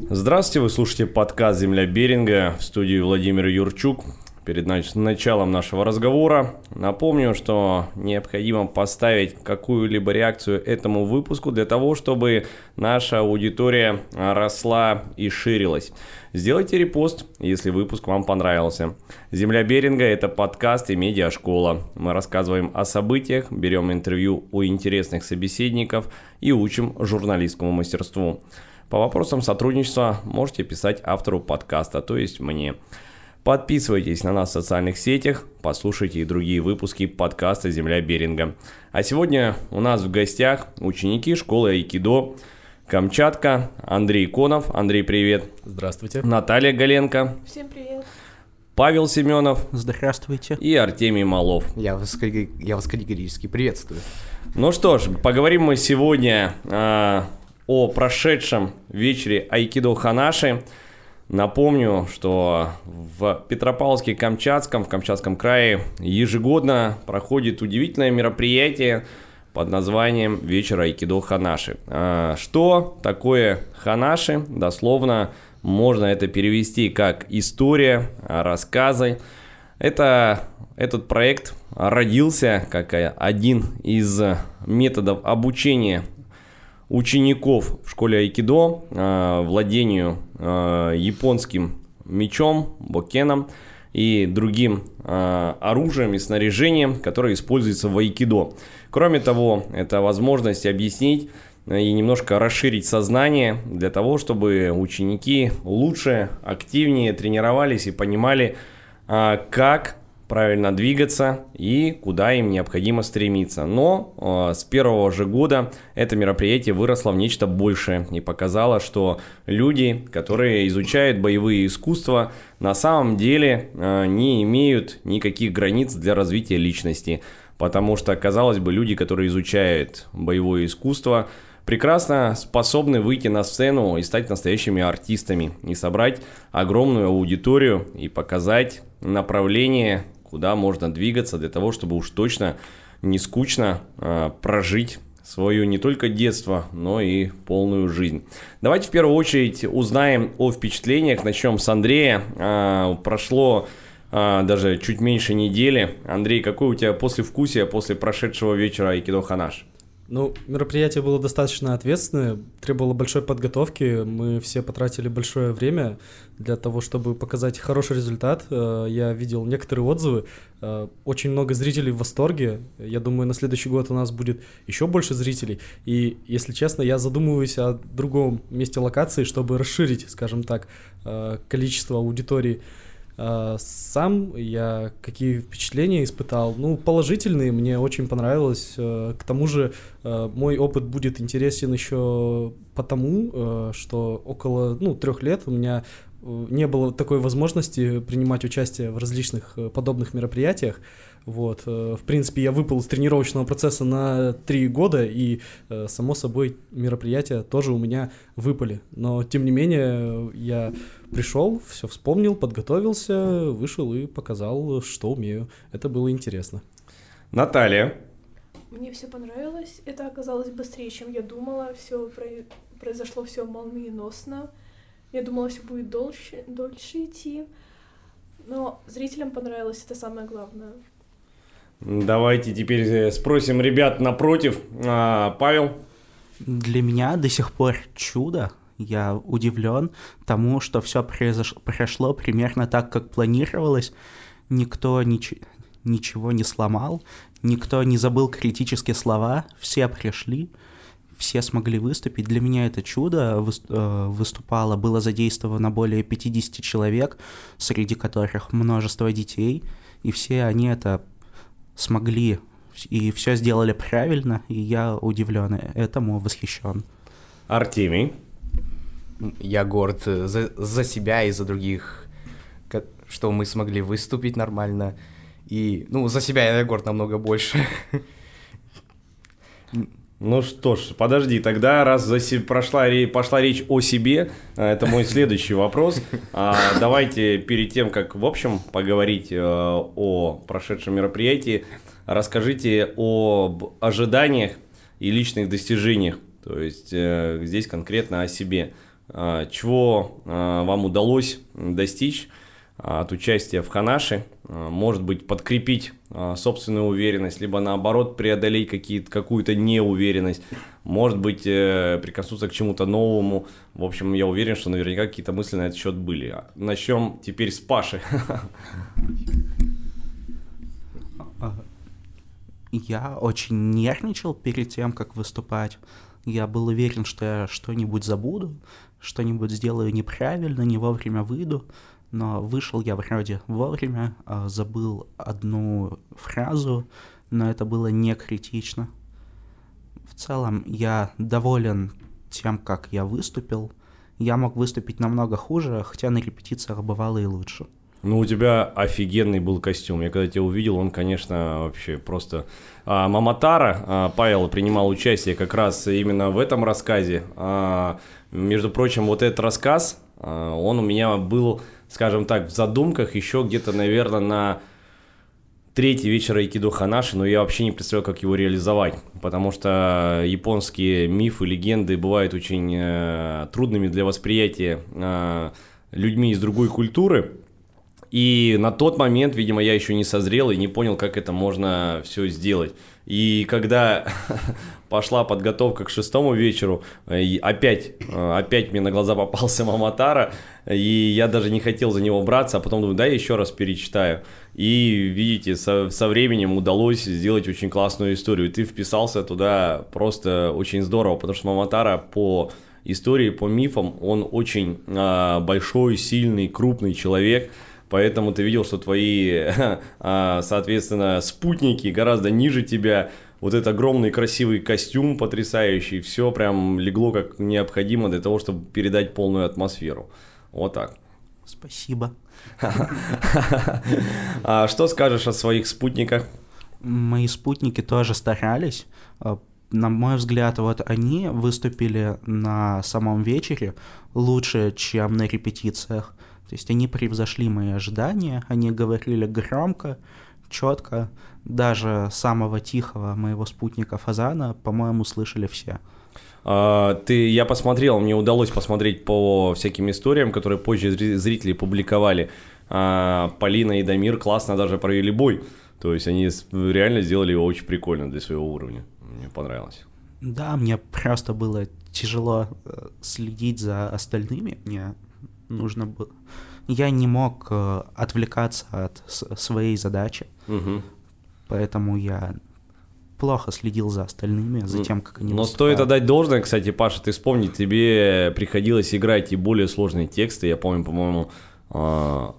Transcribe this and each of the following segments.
Здравствуйте, вы слушаете подкаст «Земля Беринга» в студии Владимир Юрчук. Перед началом нашего разговора напомню, что необходимо поставить какую-либо реакцию этому выпуску для того, чтобы наша аудитория росла и ширилась. Сделайте репост, если выпуск вам понравился. «Земля Беринга» — это подкаст и медиашкола. Мы рассказываем о событиях, берем интервью у интересных собеседников и учим журналистскому мастерству. По вопросам сотрудничества можете писать автору подкаста, то есть мне. Подписывайтесь на нас в социальных сетях, послушайте и другие выпуски подкаста «Земля Беринга». А сегодня у нас в гостях ученики школы Айкидо Камчатка, Андрей Конов. Андрей, привет. Здравствуйте. Наталья Галенко. Всем привет. Павел Семенов. Здравствуйте. И Артемий Малов. Я вас, я вас категорически приветствую. Ну что ж, поговорим мы сегодня а, о прошедшем вечере Айкидо Ханаши. Напомню, что в Петропавловске-Камчатском, в Камчатском крае ежегодно проходит удивительное мероприятие под названием «Вечер Айкидо Ханаши». А, что такое Ханаши? Дословно можно это перевести как история, рассказы. Это, этот проект родился как один из методов обучения учеников в школе айкидо э, владению э, японским мечом, бокеном и другим э, оружием и снаряжением, которое используется в айкидо. Кроме того, это возможность объяснить и немножко расширить сознание для того, чтобы ученики лучше, активнее тренировались и понимали, как правильно двигаться и куда им необходимо стремиться. Но э, с первого же года это мероприятие выросло в нечто большее и показало, что люди, которые изучают боевые искусства, на самом деле э, не имеют никаких границ для развития личности. Потому что, казалось бы, люди, которые изучают боевое искусство, прекрасно способны выйти на сцену и стать настоящими артистами, и собрать огромную аудиторию и показать направление куда можно двигаться для того, чтобы уж точно не скучно э, прожить свое не только детство, но и полную жизнь. Давайте в первую очередь узнаем о впечатлениях. Начнем с Андрея. Э, прошло э, даже чуть меньше недели. Андрей, какое у тебя послевкусие после прошедшего вечера Айкидо Ханаш? Ну, мероприятие было достаточно ответственное, требовало большой подготовки. Мы все потратили большое время для того, чтобы показать хороший результат. Э, я видел некоторые отзывы. Э, очень много зрителей в восторге. Я думаю, на следующий год у нас будет еще больше зрителей. И, если честно, я задумываюсь о другом месте локации, чтобы расширить, скажем так, э, количество аудитории. А, сам я какие впечатления испытал? Ну, положительные, мне очень понравилось. Э, к тому же э, мой опыт будет интересен еще потому, э, что около ну, трех лет у меня не было такой возможности принимать участие в различных подобных мероприятиях. Вот, в принципе, я выпал из тренировочного процесса на три года, и, само собой, мероприятия тоже у меня выпали. Но, тем не менее, я Пришел, все вспомнил, подготовился, вышел и показал, что умею. Это было интересно. Наталья. Мне все понравилось. Это оказалось быстрее, чем я думала. Все произошло все молниеносно. Я думала, все будет дольше, дольше идти. Но зрителям понравилось, это самое главное. Давайте теперь э, спросим ребят напротив. А, Павел? Для меня до сих пор чудо я удивлен тому, что все произош... прошло примерно так, как планировалось. Никто нич... ничего не сломал, никто не забыл критические слова, все пришли, все смогли выступить. Для меня это чудо. Э, выступало, было задействовано более 50 человек, среди которых множество детей, и все они это смогли и все сделали правильно, и я удивлен этому, восхищен. Артемий я горд э, за, за себя и за других, что мы смогли выступить нормально. И, ну, за себя я горд намного больше. Ну что ж, подожди, тогда раз за се... прошла, пошла речь о себе, э, это мой следующий вопрос. А, давайте перед тем, как в общем поговорить э, о прошедшем мероприятии, расскажите об ожиданиях и личных достижениях, то есть здесь конкретно о себе. а, чего а, вам удалось достичь а, от участия в Ханаше, а, может быть, подкрепить а, собственную уверенность, либо наоборот преодолеть какие-то, какую-то неуверенность, может быть, э, прикоснуться к чему-то новому. В общем, я уверен, что наверняка какие-то мысли на этот счет были. Начнем теперь с Паши. Я очень нервничал перед тем, как выступать. Я был уверен, что я что-нибудь забуду, что-нибудь сделаю неправильно, не вовремя выйду. Но вышел я вроде вовремя, а забыл одну фразу, но это было не критично. В целом я доволен тем, как я выступил. Я мог выступить намного хуже, хотя на репетициях бывало и лучше. Ну, у тебя офигенный был костюм. Я когда тебя увидел, он, конечно, вообще просто... А, Маматара, а, Павел, принимал участие как раз именно в этом рассказе. А, между прочим, вот этот рассказ, а, он у меня был, скажем так, в задумках еще где-то, наверное, на третий вечер Айкидо Ханаши, но я вообще не представлял, как его реализовать, потому что японские мифы, легенды бывают очень э, трудными для восприятия э, людьми из другой культуры, и на тот момент, видимо, я еще не созрел и не понял, как это можно все сделать. И когда пошла подготовка к шестому вечеру, и опять, э, опять мне на глаза попался Маматара, и я даже не хотел за него браться, а потом думаю, да, я еще раз перечитаю. И, видите, со, со временем удалось сделать очень классную историю. Ты вписался туда просто очень здорово, потому что Маматара по истории, по мифам, он очень а, большой, сильный, крупный человек – Поэтому ты видел, что твои, а, соответственно, спутники гораздо ниже тебя. Вот этот огромный красивый костюм потрясающий, все прям легло как необходимо для того, чтобы передать полную атмосферу. Вот так. Спасибо. А что скажешь о своих спутниках? Мои спутники тоже старались. А, на мой взгляд, вот они выступили на самом вечере лучше, чем на репетициях. То есть они превзошли мои ожидания, они говорили громко, четко. Даже самого тихого моего спутника Фазана, по-моему, слышали все. А, ты, я посмотрел, мне удалось посмотреть по всяким историям, которые позже зрители публиковали. А, Полина и Дамир классно даже провели бой. То есть они реально сделали его очень прикольно для своего уровня. Мне понравилось. Да, мне просто было тяжело э, следить за остальными. Мне нужно было... Я не мог э, отвлекаться от своей задачи, угу. поэтому я плохо следил за остальными, за тем, как они Но выступают. стоит отдать должное, кстати, Паша, ты вспомни, тебе приходилось играть и более сложные тексты. Я помню, по-моему, а,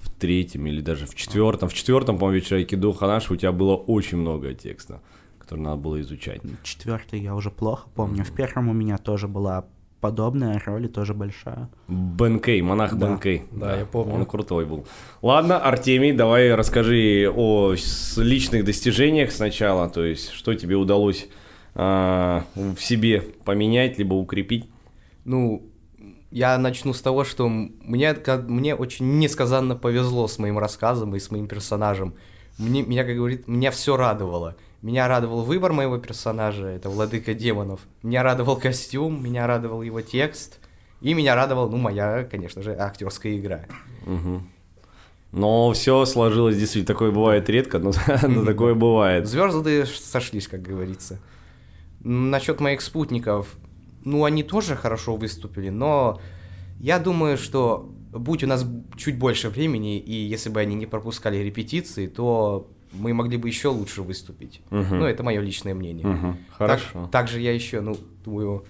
в третьем или даже в четвертом. В четвертом, по-моему, вечера Айкидо Ханаши у тебя было очень много текста, который надо было изучать. Четвертый я уже плохо помню. В первом у меня тоже была подобная роль тоже большая. Бенкей, монах да. Бенкей. Да, да, я помню. Он крутой был. Ладно, Артемий, давай расскажи о личных достижениях сначала, то есть что тебе удалось а, в себе поменять, либо укрепить. Ну, я начну с того, что мне, мне очень несказанно повезло с моим рассказом и с моим персонажем. Мне, меня, как говорит, меня все радовало. Меня радовал выбор моего персонажа, это Владыка Демонов. Меня радовал костюм, меня радовал его текст. И меня радовал, ну, моя, конечно же, актерская игра. Угу. Но все сложилось действительно. Такое бывает редко, но, но такое бывает. Звезды сошлись, как говорится. Насчет моих спутников, ну, они тоже хорошо выступили, но я думаю, что будь у нас чуть больше времени, и если бы они не пропускали репетиции, то мы могли бы еще лучше выступить. Угу. Ну, это мое личное мнение. Угу. Хорошо. Так, также я еще, ну, думаю,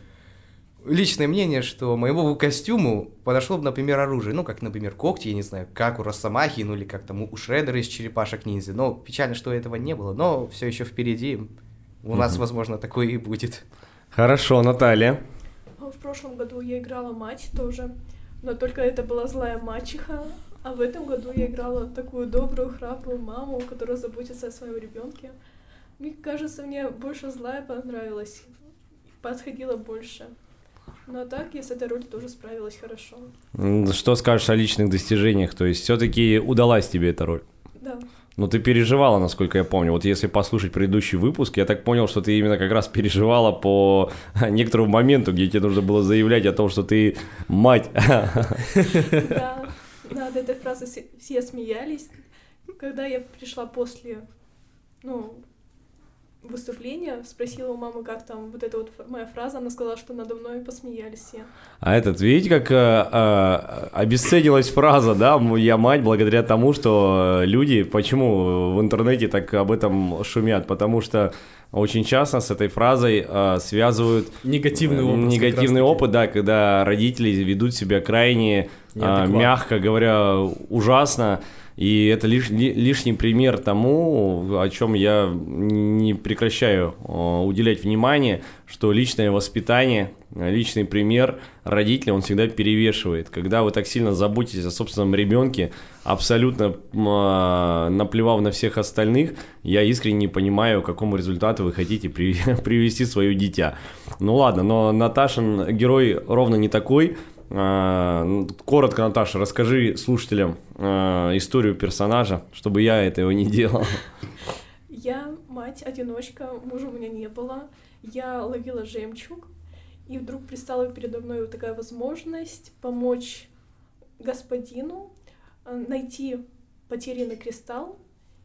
личное мнение, что моему костюму подошло бы, например, оружие. Ну, как, например, когти, я не знаю, как у Росомахи, ну, или как там у Шредера из черепашек ниндзя. Но печально, что этого не было, но все еще впереди. У угу. нас, возможно, такое и будет. Хорошо, Наталья. В прошлом году я играла мать тоже, но только это была злая мачеха, а в этом году я играла такую добрую, храбрую маму, которая заботится о своем ребенке. Мне кажется, мне больше злая понравилась, подходила больше. Но так я с этой ролью тоже справилась хорошо. Что скажешь о личных достижениях? То есть все-таки удалась тебе эта роль? Да. Но ты переживала, насколько я помню. Вот если послушать предыдущий выпуск, я так понял, что ты именно как раз переживала по некоторому моменту, где тебе нужно было заявлять о том, что ты мать. Да, над этой фразой все- смеялись. Когда я пришла после, ну, выступления, спросила у мамы, как там вот эта вот моя фраза, она сказала, что надо мной посмеялись все. А этот, видите, как э, э, обесценилась фраза, да, я мать, благодаря тому, что э, люди, почему в интернете так об этом шумят, потому что очень часто с этой фразой э, связывают Негативный опыт. негативный опыт, да, когда родители ведут себя крайне, Неадекватно. мягко говоря, ужасно. И это лиш- ли- лишний пример тому, о чем я не прекращаю уделять внимание, что личное воспитание, личный пример родителя, он всегда перевешивает. Когда вы так сильно заботитесь о собственном ребенке, абсолютно э, наплевав на всех остальных, я искренне не понимаю, к какому результату вы хотите при- привести свое дитя. Ну ладно, но Наташин герой ровно не такой. Ну, Коротко, Наташа, расскажи слушателям а, историю персонажа, чтобы я этого не делал. Я мать-одиночка, мужа у меня не было. Я ловила жемчуг, и вдруг пристала передо мной вот такая возможность помочь господину э, найти потерянный кристалл.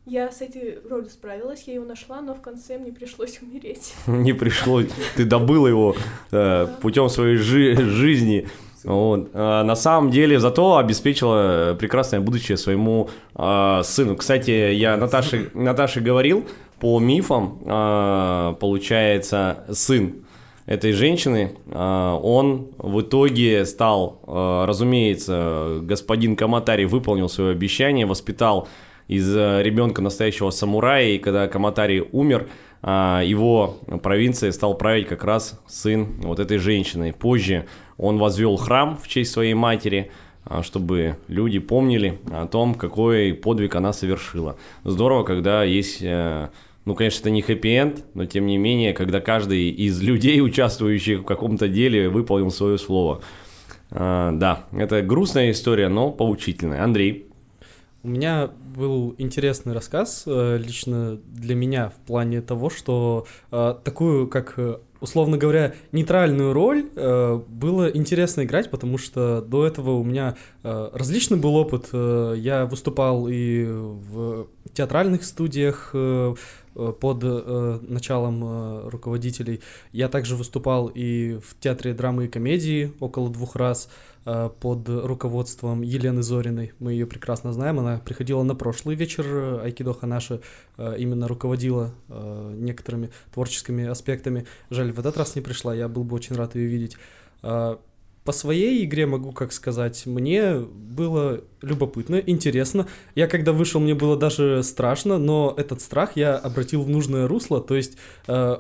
Я с этой ролью справилась, я его нашла, но в конце мне пришлось умереть. Не пришлось, ты добыл его э, путем своей жи- жизни. Вот. А на самом деле зато обеспечила прекрасное будущее своему а, сыну. Кстати, я Наташе, Наташе говорил, по мифам, а, получается, сын этой женщины, а, он в итоге стал, а, разумеется, господин Каматари выполнил свое обещание, воспитал из э, ребенка настоящего самурая, и когда Каматари умер, а, его провинцией стал править как раз сын вот этой женщины. Позже он возвел храм в честь своей матери, а, чтобы люди помнили о том, какой подвиг она совершила. Здорово, когда есть, э, ну, конечно, это не хэппи-энд, но тем не менее, когда каждый из людей, участвующих в каком-то деле, выполнил свое слово. А, Да, это грустная история, но поучительная. Андрей. У меня был интересный рассказ э, лично для меня в плане того, что э, такую, как э, условно говоря, нейтральную роль было интересно играть, потому что до этого у меня э, различный был опыт. Я выступал и в театральных студиях под э, началом э, руководителей. Я также выступал и в театре драмы и комедии около двух раз э, под руководством Елены Зориной. Мы ее прекрасно знаем. Она приходила на прошлый вечер э, Айкидо Ханаши, э, именно руководила э, некоторыми творческими аспектами. Жаль, в этот раз не пришла, я был бы очень рад ее видеть. Э, По своей игре могу как сказать, мне было любопытно, интересно. Я когда вышел, мне было даже страшно, но этот страх я обратил в нужное русло, то есть э,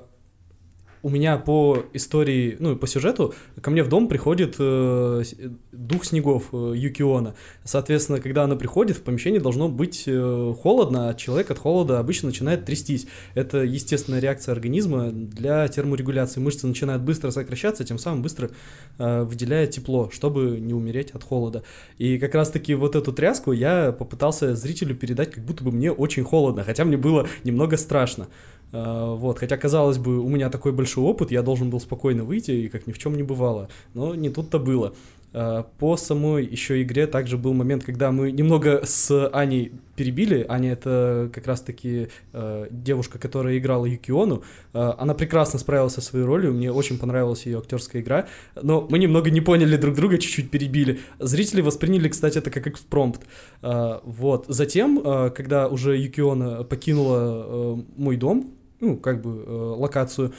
у меня по истории, ну по сюжету, ко мне в дом приходит э, с- дух снегов э, Юкиона. Соответственно, когда она приходит, в помещении должно быть э, холодно, а человек от холода обычно начинает трястись. Это естественная реакция организма для терморегуляции. Мышцы начинают быстро сокращаться, тем самым быстро э, выделяя тепло, чтобы не умереть от холода. И как раз-таки вот эту тряску я попытался зрителю передать, как будто бы мне очень холодно, хотя мне было немного страшно. А, Вот, хотя, казалось бы, у меня такой большой опыт, я должен был спокойно выйти, и как ни в чем не бывало. Но не тут-то было. А, По самой еще игре также был момент, когда мы немного с Аней перебили. Аня это как раз-таки э, девушка, которая играла Юкиону. Э, она прекрасно справилась со своей ролью, мне очень понравилась ее актерская игра. Но мы немного не поняли друг друга, чуть-чуть перебили. Зрители восприняли, кстати, это как экспромт. Э, Вот. Затем, э, когда уже Юкиона покинула э, мой дом, ну, как бы э, локацию, э,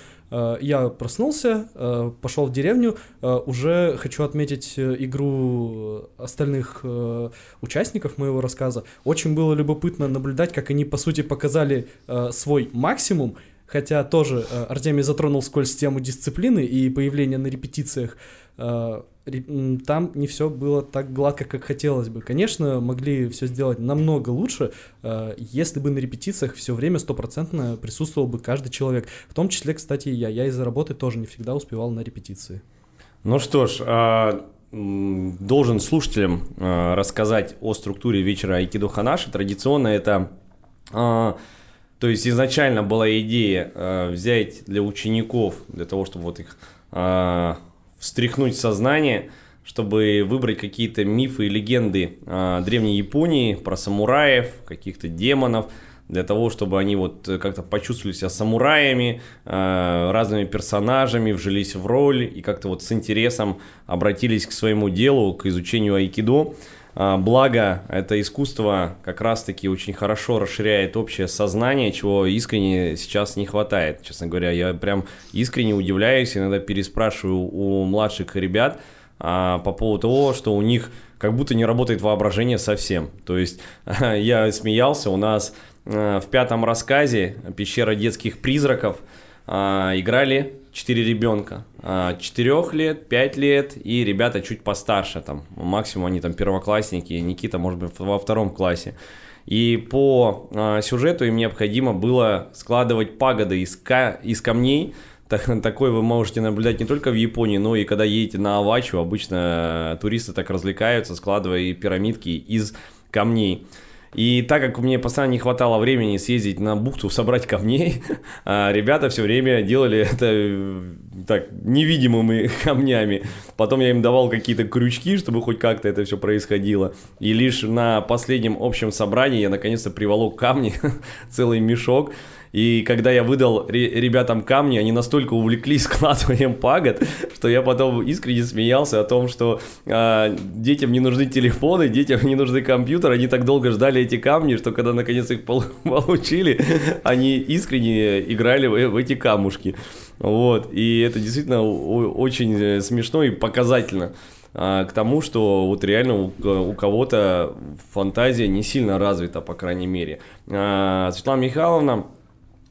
я проснулся, э, пошел в деревню, э, уже хочу отметить э, игру остальных э, участников моего рассказа. Очень было любопытно наблюдать, как они, по сути, показали э, свой максимум, хотя тоже э, Артемий затронул скользь тему дисциплины и появления на репетициях. Э, Там не все было так гладко, как хотелось бы. Конечно, могли все сделать намного лучше, э, если бы на репетициях все время стопроцентно присутствовал бы каждый человек. В том числе, кстати, и я. Я из-за работы тоже не всегда успевал на репетиции. Ну что ж, а, должен слушателям а, рассказать о структуре вечера Айкидо Ханаши. Традиционно это А, то есть изначально была идея взять для учеников, для того, чтобы вот их а, встряхнуть сознание, чтобы выбрать какие-то мифы и легенды а, древней Японии про самураев, каких-то демонов, для того, чтобы они вот как-то почувствовали себя самураями, а, разными персонажами, вжились в роль и как-то вот с интересом обратились к своему делу, к изучению айкидо. А, благо, это искусство как раз-таки очень хорошо расширяет общее сознание, чего искренне сейчас не хватает. Честно говоря, я прям искренне удивляюсь, иногда переспрашиваю у младших ребят а, по поводу того, что у них как будто не работает воображение совсем. То есть я смеялся, у нас а, в пятом рассказе «Пещера детских призраков» играли четыре ребенка. А, четырех лет, пять лет и ребята чуть постарше, там, максимум они там первоклассники, Никита, может быть, во втором классе. И по а, сюжету им необходимо было складывать пагоды из, ка- из камней, так, такой вы можете наблюдать не только в Японии, но и когда едете на Авачу, обычно туристы так развлекаются, складывая пирамидки из камней. И так как мне постоянно не хватало времени съездить на бухту, собрать камней, а, ребята все время делали это э, так невидимыми камнями. Потом я им давал какие-то крючки, чтобы хоть как-то это все происходило. И лишь на последнем общем собрании я наконец-то приволок камни, целый мешок. И когда я выдал ребятам камни, они настолько увлеклись складыванием пагод, что я потом искренне смеялся о том, что э, детям не нужны телефоны, детям не нужны компьютеры, они так долго ждали эти камни, что когда наконец их получили, они искренне играли в, в эти камушки. Вот, и это действительно очень э, смешно и показательно а, к тому, что вот реально у, у кого-то фантазия не сильно развита, по крайней мере. А, Светлана Михайловна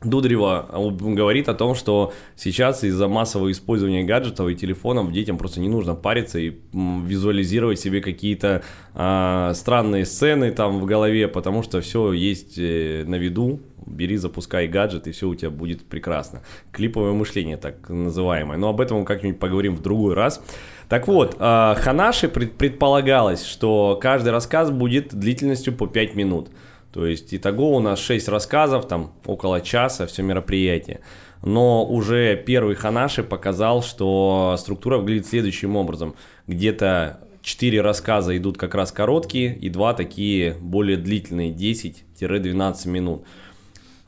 Дударева говорит о том, что сейчас из-за массового использования гаджетов и телефонов детям просто не нужно париться и визуализировать себе какие-то э, странные сцены там в голове, потому что все есть э, на виду. Бери, запускай гаджет, и все у тебя будет прекрасно. Клиповое мышление, так называемое. Но об этом мы как-нибудь поговорим в другой раз. Так вот, э, Ханаши пред, предполагалось, что каждый рассказ будет длительностью по 5 минут. То есть итого у нас 6 рассказов, там около часа, все мероприятие. Но уже первый Ханаши показал, что структура выглядит следующим образом. Где-то 4 рассказа идут как раз короткие, и 2 такие более длительные, 10-12 минут.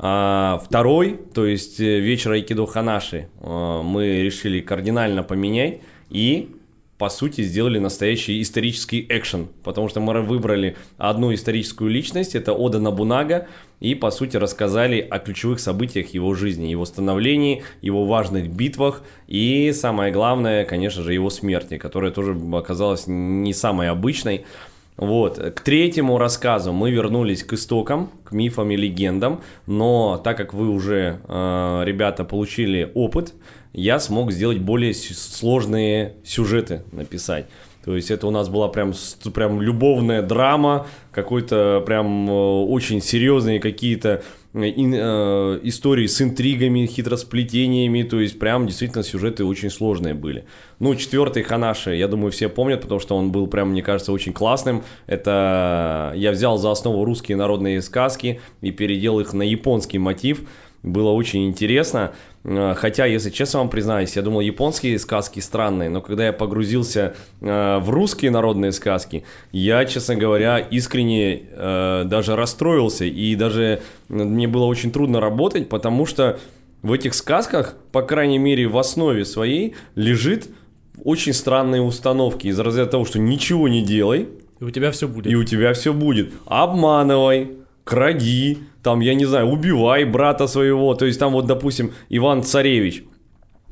А второй, то есть э, вечер Айкидо Ханаши, э, мы решили кардинально поменять и по сути, сделали настоящий исторический экшен, потому что мы выбрали одну историческую личность, это Ода Набунага, и, по сути, рассказали о ключевых событиях его жизни, его становлении, его важных битвах и, самое главное, конечно же, его смерти, которая тоже оказалась не самой обычной. Вот. К третьему рассказу мы вернулись к истокам, к мифам и легендам, но так как вы уже, э, ребята, получили опыт, я смог сделать более сложные сюжеты написать. То есть это у нас была прям, прям любовная драма, какой-то прям э, очень серьезные какие-то э, э, истории с интригами, хитросплетениями, то есть прям действительно сюжеты очень сложные были. Ну, четвертый Ханаши, я думаю, все помнят, потому что он был прям, мне кажется, очень классным. Это я взял за основу русские народные сказки и переделал их на японский мотив. Было очень интересно. Э, хотя, если честно вам признаюсь, я думал, японские сказки странные, но когда я погрузился э, в русские народные сказки, я, честно говоря, искренне э, даже расстроился, и даже мне было очень трудно работать, потому что в этих сказках, по крайней мере, в основе своей лежит очень странные установки из разряда того, что ничего не делай, и у тебя все будет. И у тебя все будет. Обманывай, кради, там, я не знаю, убивай брата своего. То есть там вот, допустим, Иван Царевич.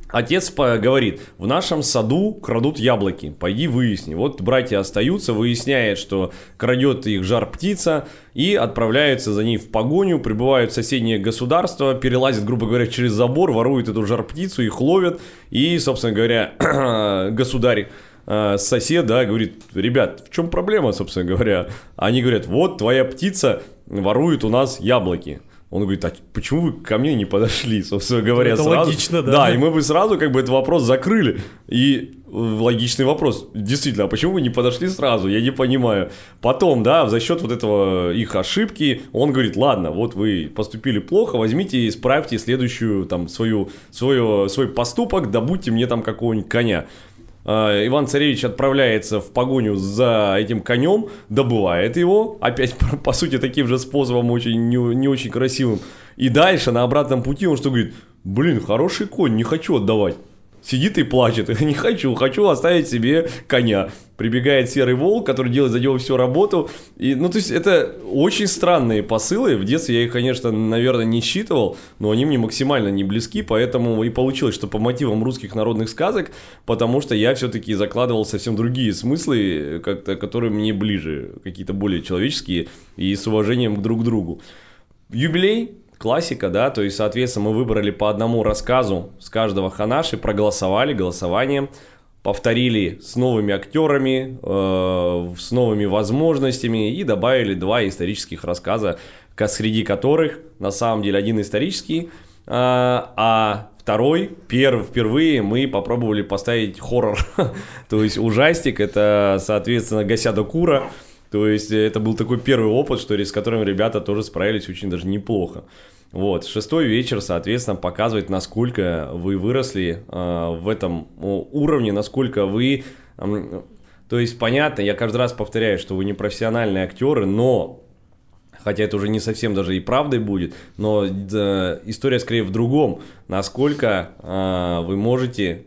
Отец говорит, в нашем саду крадут яблоки, пойди выясни. Вот братья остаются, выясняет, что крадет их жар птица, и отправляются за ней в погоню, прибывают в соседнее государство, перелазят, грубо говоря, через забор, воруют эту жар птицу, их ловят, и, собственно говоря, государь э, сосед, да, говорит, ребят, в чем проблема, собственно говоря? Они говорят, вот твоя птица воруют у нас яблоки. Он говорит, а почему вы ко мне не подошли, собственно говоря, Это сразу? логично, да. Да, и мы бы сразу как бы этот вопрос закрыли. И э, логичный вопрос, действительно, а почему вы не подошли сразу? Я не понимаю. Потом, да, за счет вот этого их ошибки, он говорит, ладно, вот вы поступили плохо, возьмите и исправьте следующую, там, свою, свою, свой поступок, добудьте мне там какого-нибудь коня. А, Иван Царевич отправляется в погоню за этим конем, добывает его, опять по, сути таким же способом, очень не, не очень красивым. И дальше на обратном пути он что говорит, блин, хороший конь, не хочу отдавать. Сидит и плачет, не хочу, хочу оставить себе коня. Прибегает серый волк, который делает за него всю работу. И, ну, то есть, это очень странные посылы. В детстве я их, конечно, наверное, не считывал, но они мне максимально не близки, поэтому и получилось, что по мотивам русских народных сказок, потому что я все-таки закладывал совсем другие смыслы, как-то, которые мне ближе, какие-то более человеческие и с уважением друг к другу. Юбилей классика, да, то есть, соответственно, мы выбрали по одному рассказу с каждого ханаши, проголосовали голосованием, повторили с новыми актерами, э, с новыми возможностями и добавили два исторических рассказа, ка- среди которых на самом деле один исторический, э, а второй, перв, впервые мы попробовали поставить хоррор, то есть ужастик, это, соответственно, Гасяда Кура, то есть это был такой первый опыт, что ли, с которым ребята тоже справились очень даже неплохо. Вот, шестой вечер, соответственно, показывает, насколько вы выросли э, в этом уровне, насколько вы... м, то есть, понятно, я каждый раз повторяю, что вы не профессиональные актеры, но хотя это уже не совсем даже и правдой будет, но э, история скорее в другом, насколько э, вы можете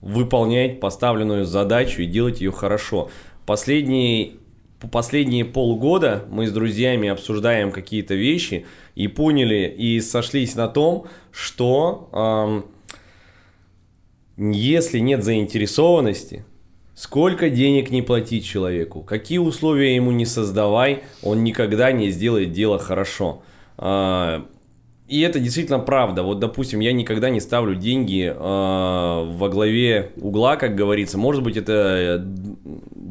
выполнять поставленную задачу и делать ее хорошо. Последний по- последние полгода мы с друзьями обсуждаем какие-то вещи и поняли и сошлись на том, что ам, если нет заинтересованности, сколько денег не платить человеку, какие условия ему не создавай, он никогда не сделает дело хорошо. А, И это действительно правда. Вот, допустим, я никогда не ставлю деньги э, во главе угла, как говорится. Может быть, это э,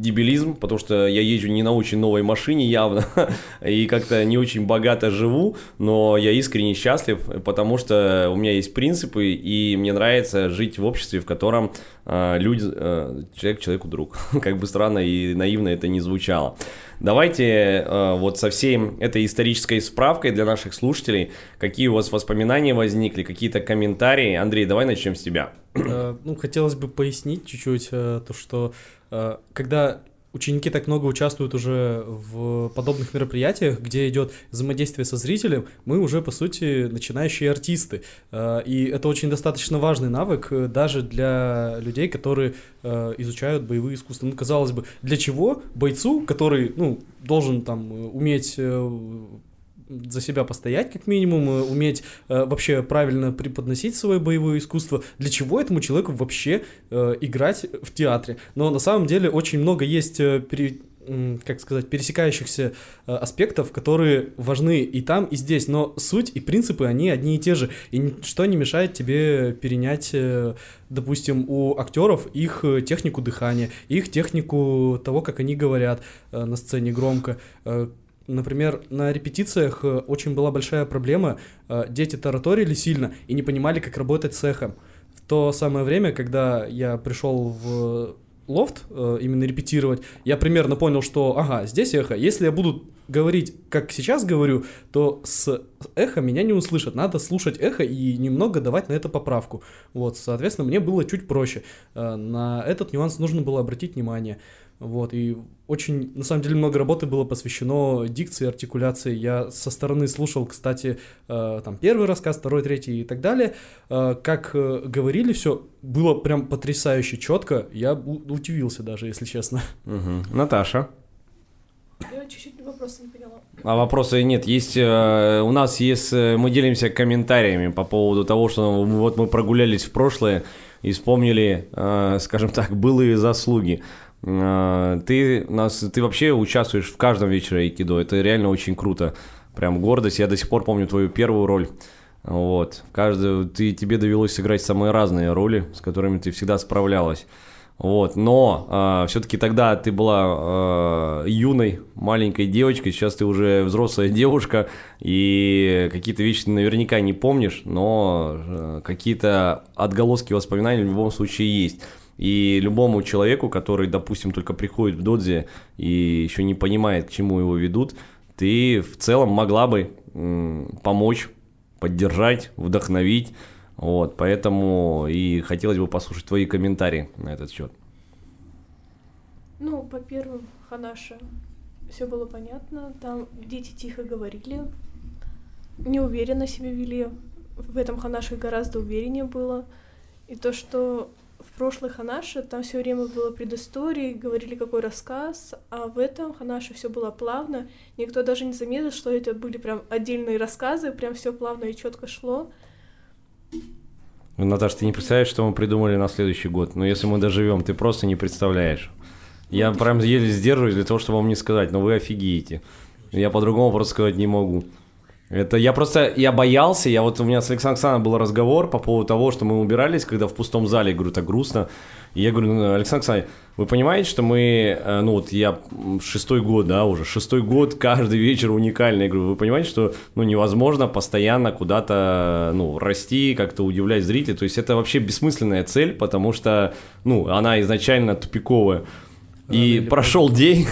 дебилизм, потому что я езжу не на очень новой машине явно, и как-то не очень богато живу, но я искренне счастлив, потому что у меня есть принципы, и мне нравится жить в обществе, в котором э, люди, э, человек человеку друг. как бы странно и наивно это не звучало. Давайте э, вот со всей этой исторической справкой для наших слушателей, какие у вас воспоминания возникли, какие-то комментарии. Андрей, давай начнем с тебя. Э, Ну, хотелось бы пояснить чуть-чуть э, то, что э, когда ученики так много участвуют уже в подобных мероприятиях, где идет взаимодействие со зрителем, мы уже, по сути, начинающие артисты. И это очень достаточно важный навык даже для людей, которые изучают боевые искусства. Ну, казалось бы, для чего бойцу, который, ну, должен там уметь за себя постоять, как минимум, э, уметь э, вообще правильно преподносить свое боевое искусство. Для чего этому человеку вообще э, играть в театре? Но на самом деле очень много есть, э, пере- как сказать, пересекающихся э, аспектов, которые важны и там, и здесь. Но суть и принципы, они одни и те же. И ничто не мешает тебе перенять, э, допустим, у актеров их э, технику дыхания, их технику того, как они говорят э, на сцене громко. Например, на репетициях э, очень была большая проблема. э, Дети тараторили сильно и не понимали, как работать с эхом. В то самое время, когда я пришел в лофт э, именно репетировать, я примерно понял, что, ага, здесь эхо. Если я буду говорить, как сейчас говорю, то с эхо меня не услышат. Надо слушать эхо и немного давать на это поправку. Вот, соответственно, мне было чуть проще. На этот нюанс нужно было обратить внимание. Вот, и очень, на самом деле, много работы было посвящено дикции, артикуляции. Я со стороны слушал, кстати, э, там первый рассказ, второй, третий и так далее. Э, как э, говорили все, было прям потрясающе четко. Я удивился даже, если честно. Мгм. Наташа. Я чуть-чуть вопроса не поняла. А вопроса нет. Есть э, у нас есть, э, мы делимся комментариями по поводу того, что вот мы прогулялись в прошлое и вспомнили, э, скажем так, былые заслуги. Э, ты нас, ты вообще участвуешь в каждом вечере айкидо. Это реально очень круто. Прям гордость. Я до сих пор помню твою первую роль. Вот. В каждую, ты, тебе довелось сыграть самые разные роли, с которыми ты всегда справлялась. Вот, но все-таки тогда ты была э, юной маленькой девочкой, сейчас ты уже взрослая девушка, и какие-то вещи ты наверняка не помнишь, но э, какие-то отголоски воспоминаний в любом случае есть. И любому человеку, который, допустим, только приходит в додзе и еще не понимает, к чему его ведут, ты в целом могла бы помочь, поддержать, вдохновить. Вот, поэтому и хотелось бы послушать твои комментарии на этот счет. Ну, по первым, Ханаша, все было понятно. Там дети тихо говорили, неуверенно себя вели. В этом Ханаше гораздо увереннее было. И то, что в прошлых Ханаше там все время было предыстории, говорили какой рассказ, а в этом Ханаше все было плавно. Никто даже не заметил, что это были прям отдельные рассказы, прям все плавно и четко шло. Ну, Наташа, ты не представляешь, что мы придумали на следующий год. Но если мы доживем, ты просто не представляешь. Я прям еле сдерживаюсь для того, чтобы вам не сказать, но вы офигеете. Я по-другому просто сказать не могу. Это я просто, я боялся, я вот у меня с Александром Оксаной был разговор по поводу того, что мы убирались, когда в пустом зале, я говорю, так грустно. И я говорю, ну, Александр Оксана, вы понимаете, что мы, э, ну вот я шестой год, да, уже шестой год, каждый вечер уникальный. Я говорю, вы понимаете, что ну невозможно постоянно куда-то, ну, расти, как-то удивлять зрителей. То есть это вообще бессмысленная цель, потому что, ну, она изначально тупиковая. И прошел день,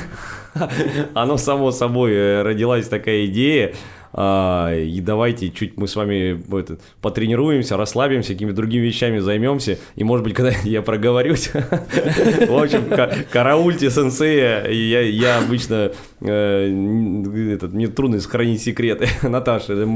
оно само собой э, родилась такая идея, а, и давайте чуть мы с вами это, потренируемся, расслабимся, какими-то другими вещами займемся, и, может быть, когда я проговорюсь, в общем, караульте сенсея, я, я обычно, э, мне трудно сохранить секреты. Наташа,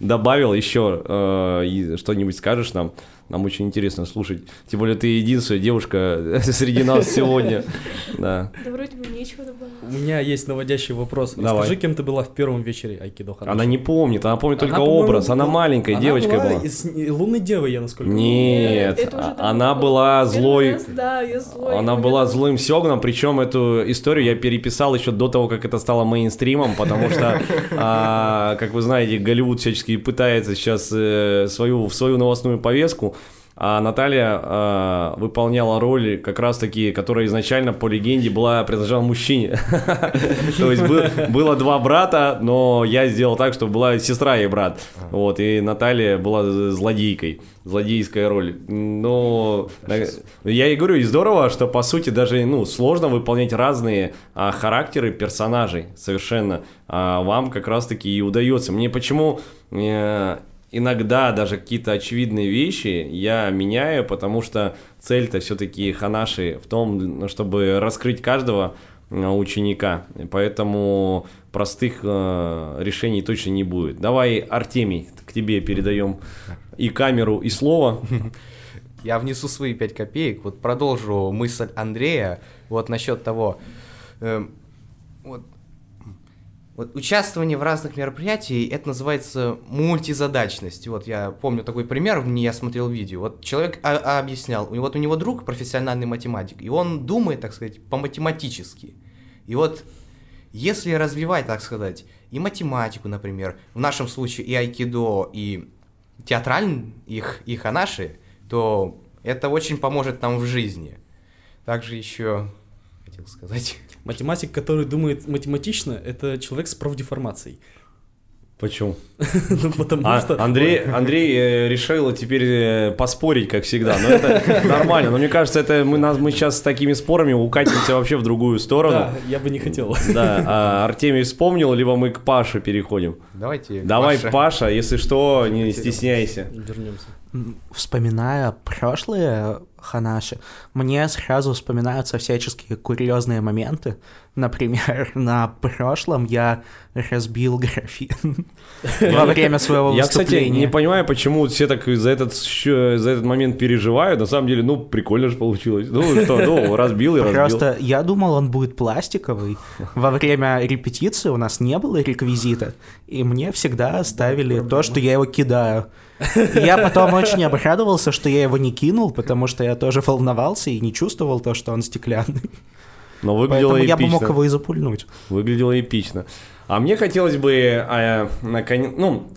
добавил еще э, что-нибудь скажешь нам? Нам очень интересно слушать. Тем более ты единственная девушка среди нас сегодня. Да. Да вроде бы нечего добавить. У меня есть наводящий вопрос. Давай. Скажи, кем ты была в первом вечере Айкидо Ханаши? Она не помнит, она помнит Она, только образ. Она была- маленькая она девочка была. из и лунной девы, я насколько Нет, Это уже а- давно она была злой. раз, Да, я злой. Она была злым Сёгуном, причем эту историю я переписал еще до того, как это стало мейнстримом, потому что, а, как вы знаете, Голливуд всячески пытается сейчас э, свою, в свою новостную повестку, а Наталья а, выполняла роль как раз-таки, которая изначально по легенде была принадлежала мужчине. То есть был- было два брата, но я сделал так, чтобы была сестра и брат. Вот, и Наталья была злодейкой, злодейская роль. Но на- я и говорю, и здорово, что по сути даже ну, сложно выполнять разные а, характеры персонажей совершенно. А вам как раз-таки и удается. Мне почему э, иногда даже какие-то очевидные вещи я меняю, потому что цель-то все-таки Ханаши в том, ну, чтобы раскрыть каждого э, ученика. Поэтому простых э, решений точно не будет. Давай, Артемий, к тебе передаем и камеру, и слово. Я внесу свои 5 копеек, вот продолжу мысль Андрея, вот насчет того, эм, вот, вот участвование в разных мероприятиях, это называется мультизадачность. Вот я помню такой пример, мне я смотрел видео, вот человек а- а объяснял, вот у него друг профессиональный математик, и он думает, так сказать, по-математически. И вот если развивать, так сказать, и математику, например, в нашем случае и айкидо, и театральный их, и ханаши, то это очень поможет нам в жизни. Также еще хотел сказать. Математик, который думает математично, это человек с профдеформацией. Почему? Ну, потому А, что... Андрей, Андрей э, решил теперь э, поспорить, как всегда. Но это нормально. Но мне кажется, это мы, нас, мы сейчас с такими спорами укатимся вообще в другую сторону. Да, я бы не хотел. Да, а Артемий вспомнил, либо мы к Паше переходим. Давайте. Давай, Паша. Паша, если что, не стесняйся. Вернемся. Вспоминая прошлые ханаши, мне сразу вспоминаются всяческие курьезные моменты. Например, на прошлом я разбил графин во время своего Я, кстати, не выступления. понимаю, почему все так за этот, за этот момент переживают. На самом деле, ну, прикольно же получилось. Ну, что, ну, разбил и разбил. Просто я думал, он будет пластиковый. Во время репетиции у нас не было реквизита, и мне всегда ставили то, что я его кидаю. Я потом очень обрадовался, что я его не кинул, потому что я тоже волновался и не чувствовал то, что он стеклянный. Но выглядело Поэтому я бы мог эпично. его и запульнуть. Выглядело эпично. А мне хотелось бы, э, наконец, ну,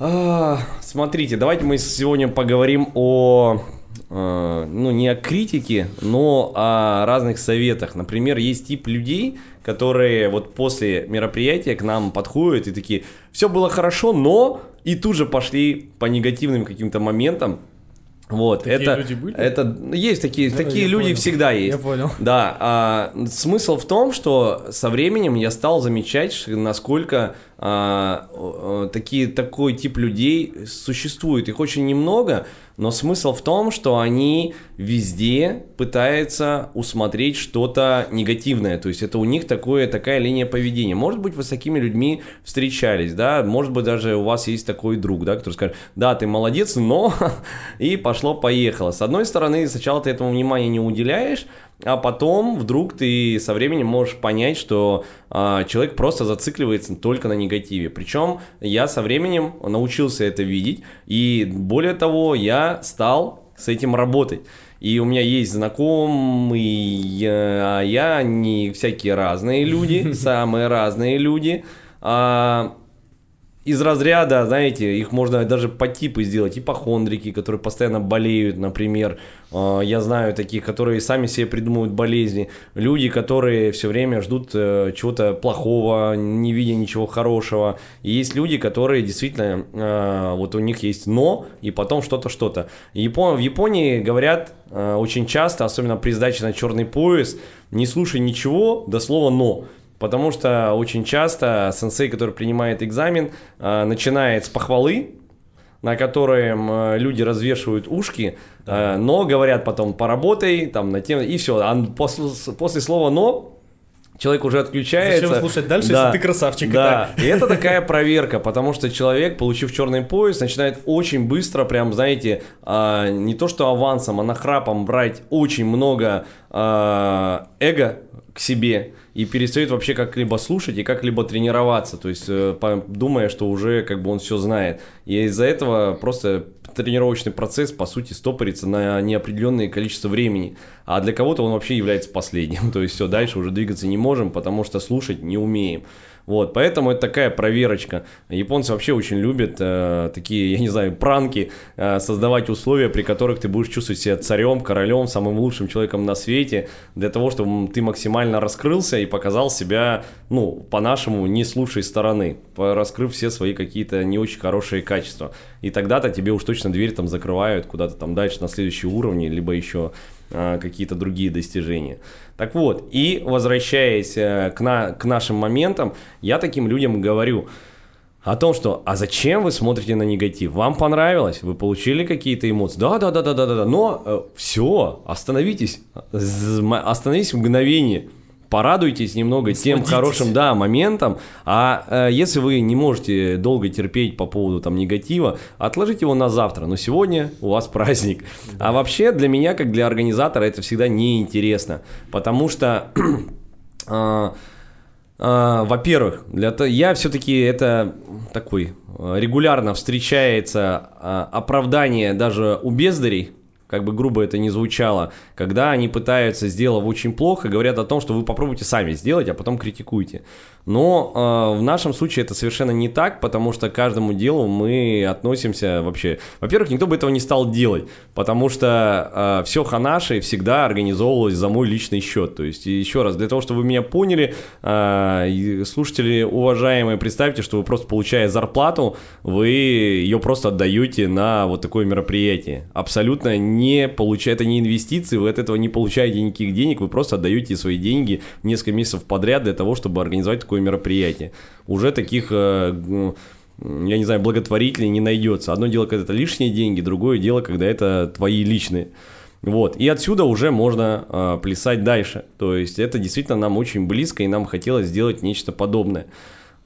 а, смотрите, давайте мы сегодня поговорим о э, ну, не о критике, но о разных советах. Например, есть тип людей, которые вот после мероприятия к нам подходят и такие, все было хорошо, но и тут же пошли по негативным каким-то моментам, вот, Такие это, люди были? это есть такие, Да, такие люди понял. всегда есть. Я понял. Да, а, смысл в том, что со временем я стал замечать, насколько а, такие, такой тип людей существует. Их очень немного, но смысл в том, что они везде пытаются усмотреть что-то негативное. То есть это у них такое, такая линия поведения. Может быть, вы с такими людьми встречались, да, может быть, даже у вас есть такой друг, да, который скажет, да, ты молодец, но... И пошло-поехало. С одной стороны, сначала ты этому внимания не уделяешь, а потом вдруг ты со временем можешь понять, что а, человек просто зацикливается только на негативе. Причем я со временем научился это видеть, и более того, я стал с этим работать. И у меня есть знакомые, а я, они всякие разные люди, самые разные люди. А, из разряда, знаете, их можно даже по типу сделать, ипохондрики, которые постоянно болеют, например. Э, Я знаю таких, которые сами себе придумывают болезни. Люди, которые все время ждут э, чего-то плохого, не видя ничего хорошего. И есть люди, которые действительно, э, вот у них есть но, и потом что-то, что-то. Япон- В Японии говорят э, очень часто, особенно при сдаче на черный пояс, не слушай ничего до слова но. Потому что очень часто сенсей, который принимает экзамен, э, начинает с похвалы, на котором э, люди развешивают ушки, э, но говорят потом поработай, там на тему, и все. А после, после слова но человек уже отключается. Зачем слушать дальше, Да. если ты красавчик? Да, и это такая проверка, потому что человек, получив черный пояс, начинает очень быстро, прям, знаете, не то что авансом, а нахрапом брать очень много эго к себе и перестает вообще как-либо слушать и как-либо тренироваться, то есть э, думая, что уже как бы он все знает. И из-за этого просто тренировочный процесс, по сути, стопорится на неопределенное количество времени. А для кого-то он вообще является последним. То есть все, дальше уже двигаться не можем, потому что слушать не умеем. Вот, поэтому это такая проверочка. Японцы вообще очень любят э, такие, я не знаю, пранки, э, создавать условия, при которых ты будешь чувствовать себя царем, королем, самым лучшим человеком на свете, для того, чтобы ты максимально раскрылся и показал себя, ну, по-нашему, не с лучшей стороны, раскрыв все свои какие-то не очень хорошие качества. И тогда-то тебе уж точно дверь там закрывают куда-то там дальше на следующие уровни, либо еще какие-то другие достижения. Так вот, и возвращаясь э, к, на, к нашим моментам, я таким людям говорю о том, что «А зачем вы смотрите на негатив? Вам понравилось? Вы получили какие-то эмоции? Да, да, да, да, да, да, да. Но все, остановитесь, остановитесь в мгновение». Порадуйтесь немного тем хорошим, да, моментом. А э, если вы не можете долго терпеть по поводу там негатива, отложите его на завтра. Но сегодня у вас праздник. А вообще для меня, как для организатора, это всегда неинтересно. Потому что а, во-первых, для то, я все-таки это такой э, регулярно встречается а, оправдание даже у бездарей, как бы грубо это ни звучало, когда они пытаются, сделав очень плохо, говорят о том, что вы попробуйте сами сделать, а потом критикуйте. Но э, в нашем случае это совершенно не так, потому что к каждому делу мы относимся вообще... Во-первых, никто бы этого не стал делать, потому что все ханаши всегда организовывалось за мой личный счет. То есть, еще раз, для того, чтобы вы меня поняли, э, слушатели уважаемые, представьте, что вы просто получая зарплату, вы ее просто отдаете на вот такое мероприятие. Абсолютно не получая, это не инвестиции, вы от этого не получаете никаких денег, вы просто отдаете свои деньги несколько месяцев подряд для того, чтобы организовать такое мероприятие. Уже таких э, г- я не знаю, благотворителей не найдется. Одно дело, когда это лишние деньги, другое дело, когда это твои личные. Вот. И отсюда уже можно э, плясать дальше. То есть это действительно нам очень близко, и нам хотелось сделать нечто подобное.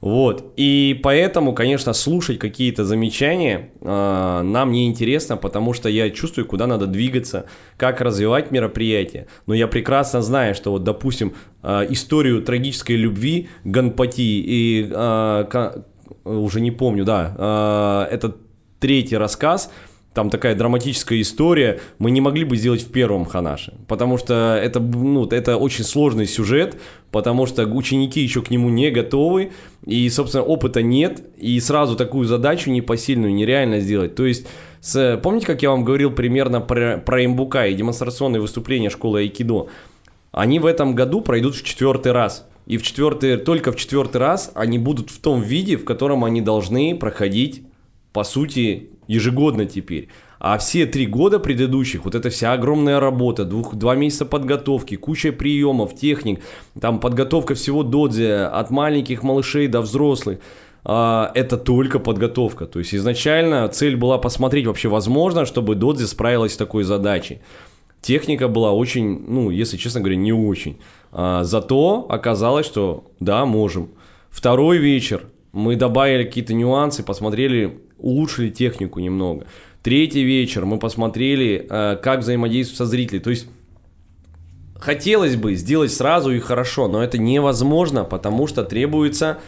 Вот. И поэтому, конечно, слушать какие-то замечания э, нам не интересно, потому что я чувствую, куда надо двигаться, как развивать мероприятие. Но я прекрасно знаю, что вот, допустим, э, историю трагической любви Ганпати и э, ка- уже не помню, да, э, это третий рассказ, там такая драматическая история, мы не могли бы сделать в первом Ханаше, потому что это, ну, это очень сложный сюжет, потому что ученики еще к нему не готовы, и, собственно, опыта нет, и сразу такую задачу непосильную нереально сделать. То есть С, помните, как я вам говорил примерно про, про имбука и демонстрационные выступления школы айкидо? Они в этом году пройдут в четвертый раз. И в четвертый, только в четвертый раз они будут в том виде, в котором они должны проходить, по сути, ежегодно теперь. А все три года предыдущих, вот эта вся огромная работа, двух, два месяца подготовки, куча приемов, техник, там подготовка всего додзи, от маленьких малышей до взрослых, а, это только подготовка. То есть изначально цель была посмотреть вообще возможно, чтобы додзи справилась с такой задачей. Техника была очень, ну, если честно говоря, не очень. А, зато оказалось, что да, можем. Второй вечер мы добавили какие-то нюансы, посмотрели, улучшили технику немного. Третий вечер мы посмотрели, э, как взаимодействовать со зрителем. То есть хотелось бы сделать сразу и хорошо, но это невозможно, потому что требуется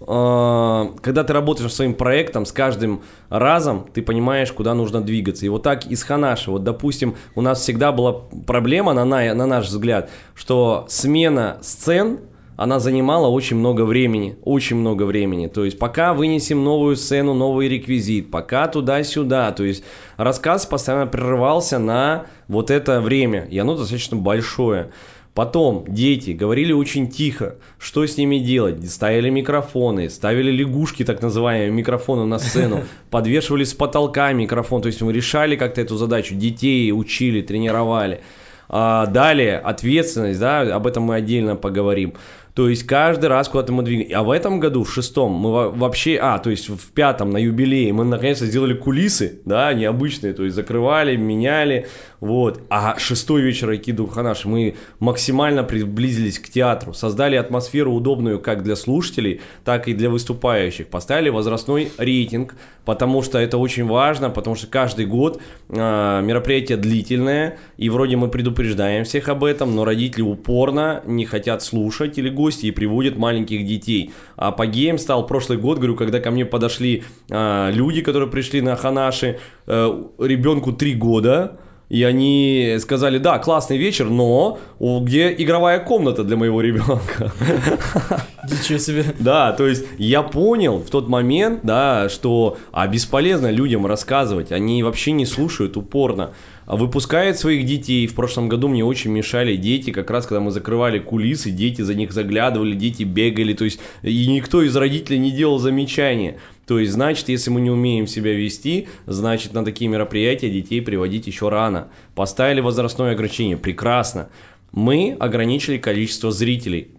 э, когда ты работаешь своим проектом, с каждым разом ты понимаешь, куда нужно двигаться. И вот так из Ханаши, вот допустим, у нас всегда была проблема, на, на наш взгляд, что смена сцен она занимала очень много времени, очень много времени. То есть пока вынесем новую сцену, новый реквизит, пока туда-сюда. То есть рассказ постоянно прерывался на вот это время, и оно достаточно большое. Потом дети говорили очень тихо, что с ними делать. Ставили микрофоны, ставили лягушки, так называемые, микрофоны на сцену, подвешивали с потолка микрофон. То есть мы решали как-то эту задачу, детей учили, тренировали. А далее ответственность, да, об этом мы отдельно поговорим. То есть каждый раз куда-то мы двигаем. А в этом году, в шестом, мы вообще... А, то есть в пятом, на юбилее, мы наконец-то сделали кулисы, да, необычные. То есть закрывали, меняли, вот. А шестой вечер Айкидо Ханаш мы максимально приблизились к театру. Создали атмосферу удобную как для слушателей, так и для выступающих. Поставили возрастной рейтинг, потому что это очень важно, потому что каждый год э, мероприятие длительное, и вроде мы предупреждаем всех об этом, но родители упорно не хотят слушать или гости и приводят маленьких детей. А апогеем стал прошлый год, говорю, когда ко мне подошли э, люди, которые пришли на Ханаши, э, ребенку 3 года, и они сказали, да, классный вечер, но где игровая комната для моего ребенка? Ничего себе. Да, то есть я понял в тот момент, да, что а бесполезно людям рассказывать, они вообще не слушают упорно. Выпускают своих детей. В прошлом году мне очень мешали дети, как раз когда мы закрывали кулисы, дети за них заглядывали, дети бегали, то есть и никто из родителей не делал замечания. То есть, значит, если мы не умеем себя вести, значит, на такие мероприятия детей приводить еще рано. Поставили возрастное ограничение, прекрасно. Мы ограничили количество зрителей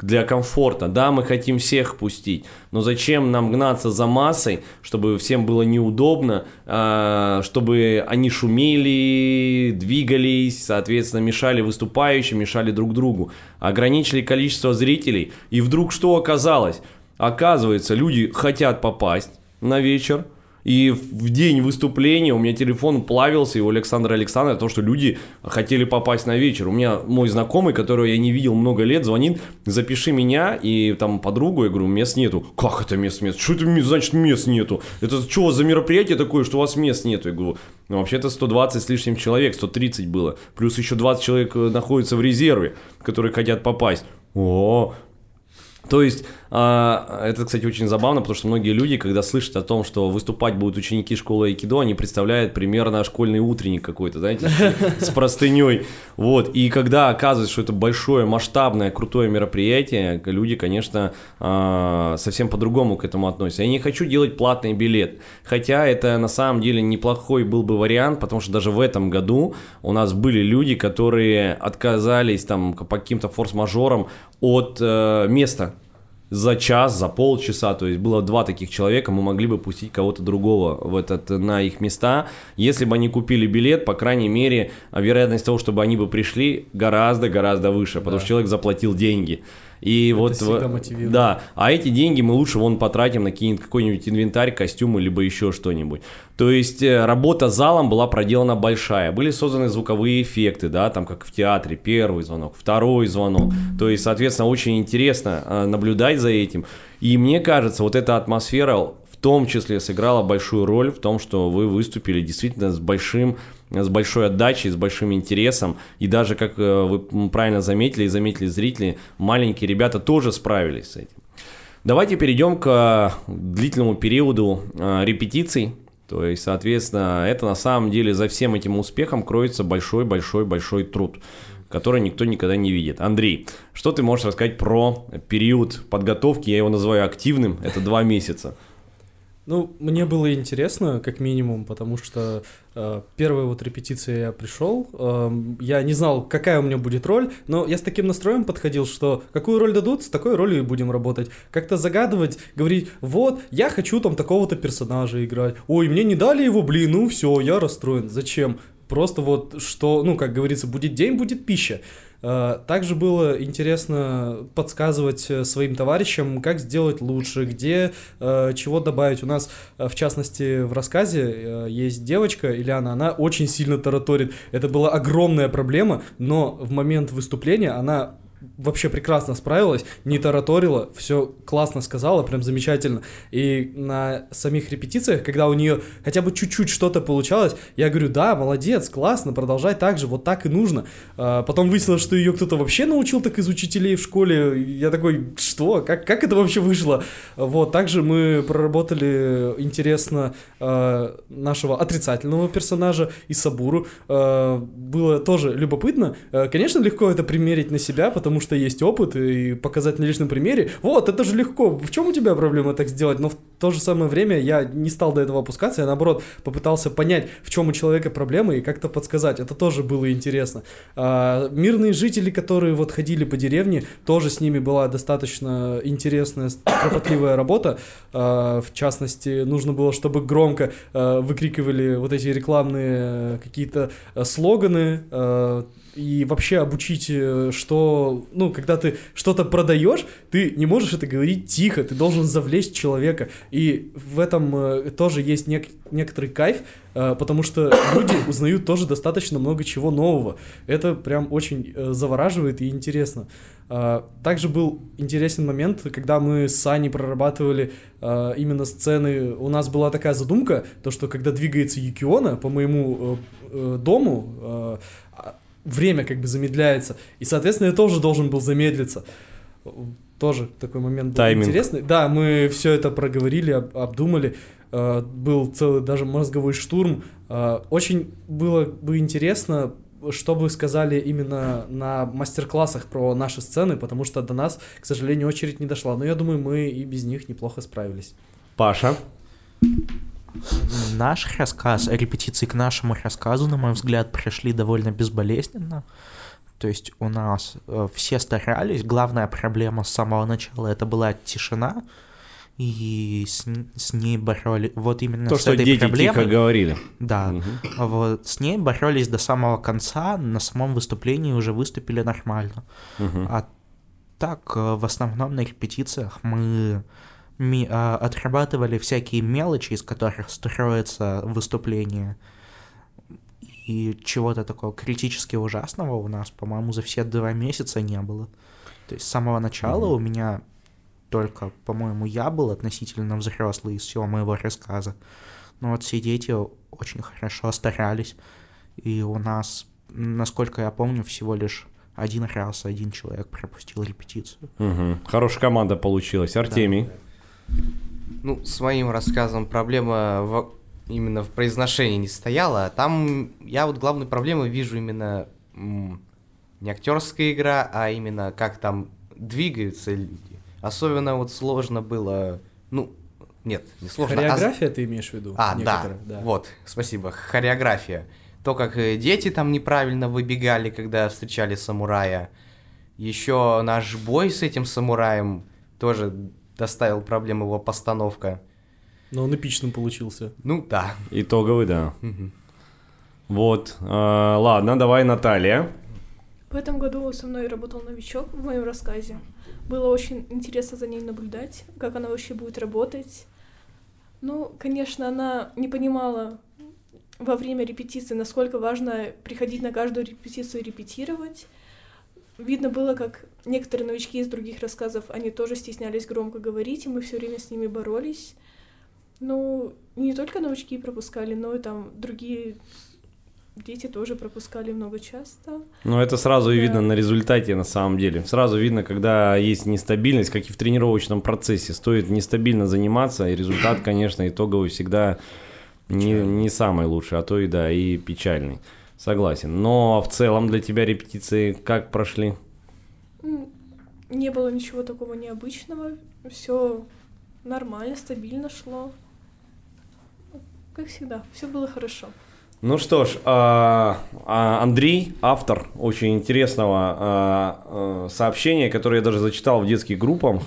для комфорта. Да, мы хотим всех пустить, но зачем нам гнаться за массой, чтобы всем было неудобно, а, чтобы они шумели, двигались, соответственно, мешали выступающим, мешали друг другу. Ограничили количество зрителей, и вдруг что оказалось? Оказывается, люди хотят попасть на вечер, и в день выступления у меня телефон плавился, и у Александра Александра, то, что люди хотели попасть на вечер. У меня мой знакомый, которого я не видел много лет, звонит, запиши меня и там подругу, я говорю, мест нету. Как это мест нет? Что это значит мест нету? Это что за мероприятие такое, что у вас мест нету? Я говорю, ну вообще-то 120 с лишним человек, 130 было. Плюс еще 20 человек э, находятся в резерве, которые хотят попасть. О, то есть, это, кстати, очень забавно, потому что многие люди, когда слышат о том, что выступать будут ученики школы айкидо, они представляют примерно школьный утренник какой-то, знаете, с простыней. Вот, и когда оказывается, что это большое, масштабное, крутое мероприятие, люди, конечно, а, совсем по-другому к этому относятся. Я не хочу делать платный билет, хотя это на самом деле неплохой был бы вариант, потому что даже в этом году у нас были люди, которые отказались там по каким-то форс-мажорам от э, места за час, за полчаса, то есть было два таких человека, мы могли бы пустить кого-то другого в этот, на их места. Если бы они купили билет, по крайней мере, вероятность того, чтобы они бы пришли, гораздо-гораздо выше, потому да. что человек заплатил деньги. И Это вот, всегда мотивирует. да, а эти деньги мы лучше вон потратим на какой-нибудь инвентарь, костюмы, либо еще что-нибудь. То есть э, работа залом была проделана большая. Были созданы звуковые эффекты, да, там как в театре, первый звонок, второй звонок. То есть, соответственно, очень интересно э, наблюдать за этим. И мне кажется, вот эта атмосфера в том числе сыграла большую роль в том, что вы выступили действительно с большим с большой отдачей, с большим интересом. И даже, как э, вы правильно заметили и заметили зрители, маленькие ребята тоже справились с этим. Давайте перейдем к длительному периоду э, репетиций. То есть, соответственно, это на самом деле за всем этим успехом кроется большой-большой-большой труд, который никто никогда не видит. Андрей, что ты можешь рассказать про период подготовки? Я его называю активным, это два месяца. Ну, мне было интересно, как минимум, потому что э, первая вот репетиция я пришел, э, я не знал, какая у меня будет роль, но я с таким настроем подходил, что какую роль дадут, с такой ролью и будем работать. Как-то загадывать, говорить, вот, я хочу там такого-то персонажа играть. Ой, мне не дали его, блин, ну все, я расстроен. Зачем? Просто вот что, ну, как говорится, будет день, будет пища. Э, также было интересно подсказывать э, своим товарищам, как сделать лучше, где э, чего добавить. У нас, в частности, в рассказе есть девочка, Ильяна, она очень сильно тараторит. Это была огромная проблема, но в момент выступления она вообще прекрасно справилась, не тараторила, все классно сказала, прям замечательно. И на самих репетициях, когда у нее хотя бы чуть-чуть что-то получалось, я говорю, да, молодец, классно, продолжай так же, вот так и нужно. А, потом выяснилось, что ее кто-то вообще научил так из учителей в школе. Я такой, что? Как, как это вообще вышло? Вот, также мы проработали интересно а, нашего отрицательного персонажа Исабуру. А, было тоже любопытно. Конечно, легко это примерить на себя, потому потому что есть опыт, и показать на личном примере, вот, это же легко, в чем у тебя проблема так сделать? Но в то же самое время я не стал до этого опускаться, я наоборот попытался понять, в чем у человека проблема и как-то подсказать, это тоже было интересно. А, мирные жители, которые вот ходили по деревне, тоже с ними была достаточно интересная, кропотливая работа, а, в частности, нужно было, чтобы громко а, выкрикивали вот эти рекламные какие-то а, слоганы, а, и вообще обучить, э, что, ну, когда ты что-то продаешь, ты не можешь это говорить тихо, ты должен завлечь человека. И в этом э, тоже есть нек некоторый кайф, э, потому что люди узнают тоже достаточно много чего нового. Это прям очень завораживает и интересно. Также был интересен момент, когда мы с Саней прорабатывали именно сцены. У нас была такая задумка, то что когда двигается Юкиона по моему дому, время как бы замедляется. И, соответственно, я тоже должен был замедлиться. Тоже такой момент был Тайминг. интересный. Да, мы все это проговорили, об, обдумали. Э, был целый даже мозговой штурм. Э, очень было бы интересно, что бы сказали именно на мастер-классах про наши сцены, потому что до нас, к сожалению, очередь не дошла. Но я думаю, мы и без них неплохо справились. Паша? Наш рассказ, репетиции к нашему рассказу, на мой взгляд, прошли довольно безболезненно. То есть у нас э, все старались, главная проблема с самого начала это была тишина, и с, с ней боролись. Вот именно То, с что этой дети проблемой. тихо говорили. Да. Угу. Вот с ней боролись до самого конца, на самом выступлении уже выступили нормально. Угу. А так, э, в основном на репетициях мы отрабатывали всякие мелочи, из которых строится выступление. И чего-то такого критически ужасного у нас, по-моему, за все два месяца не было. То есть с самого начала mm-hmm. у меня только, по-моему, я был относительно взрослый из всего моего рассказа. Но вот все дети очень хорошо старались. И у нас, насколько я помню, всего лишь один раз один человек пропустил репетицию. Угу. Хорошая команда получилась. Артемий. Да. Ну, с моим рассказом проблема в, именно в произношении не стояла. Там я вот главную проблему вижу именно не актерская игра, а именно как там двигаются люди. Особенно вот сложно было, ну, нет, не сложно. А хореография а... ты имеешь в виду? А, да, да, вот, спасибо, хореография. То, как э, дети там неправильно выбегали, когда встречали самурая. Еще наш бой с этим самураем тоже доставил проблем его постановка. Но он эпичным получился. Ну да. Итоговый, да. Угу. Вот. А, ладно, давай, Наталья. В этом году со мной работал новичок в моем рассказе. Было очень интересно за ней наблюдать, как она вообще будет работать. Ну, конечно, она не понимала во время репетиции, насколько важно приходить на каждую репетицию и репетировать видно было, как некоторые новички из других рассказов, они тоже стеснялись громко говорить, и мы все время с ними боролись. Ну, не только новички пропускали, но и там другие дети тоже пропускали много часто. Ну, это сразу да. и видно на результате, на самом деле. Сразу видно, когда есть нестабильность, как и в тренировочном процессе. Стоит нестабильно заниматься, и результат, конечно, итоговый всегда не, не самый лучший, а то и да, и печальный. Согласен. Но в целом для тебя репетиции как прошли? Не было ничего такого необычного. Все нормально, стабильно шло. Как всегда, все было хорошо. Ну что ж, а, а, Андрей, автор очень интересного а, сообщения, которое я даже зачитал в детских группах,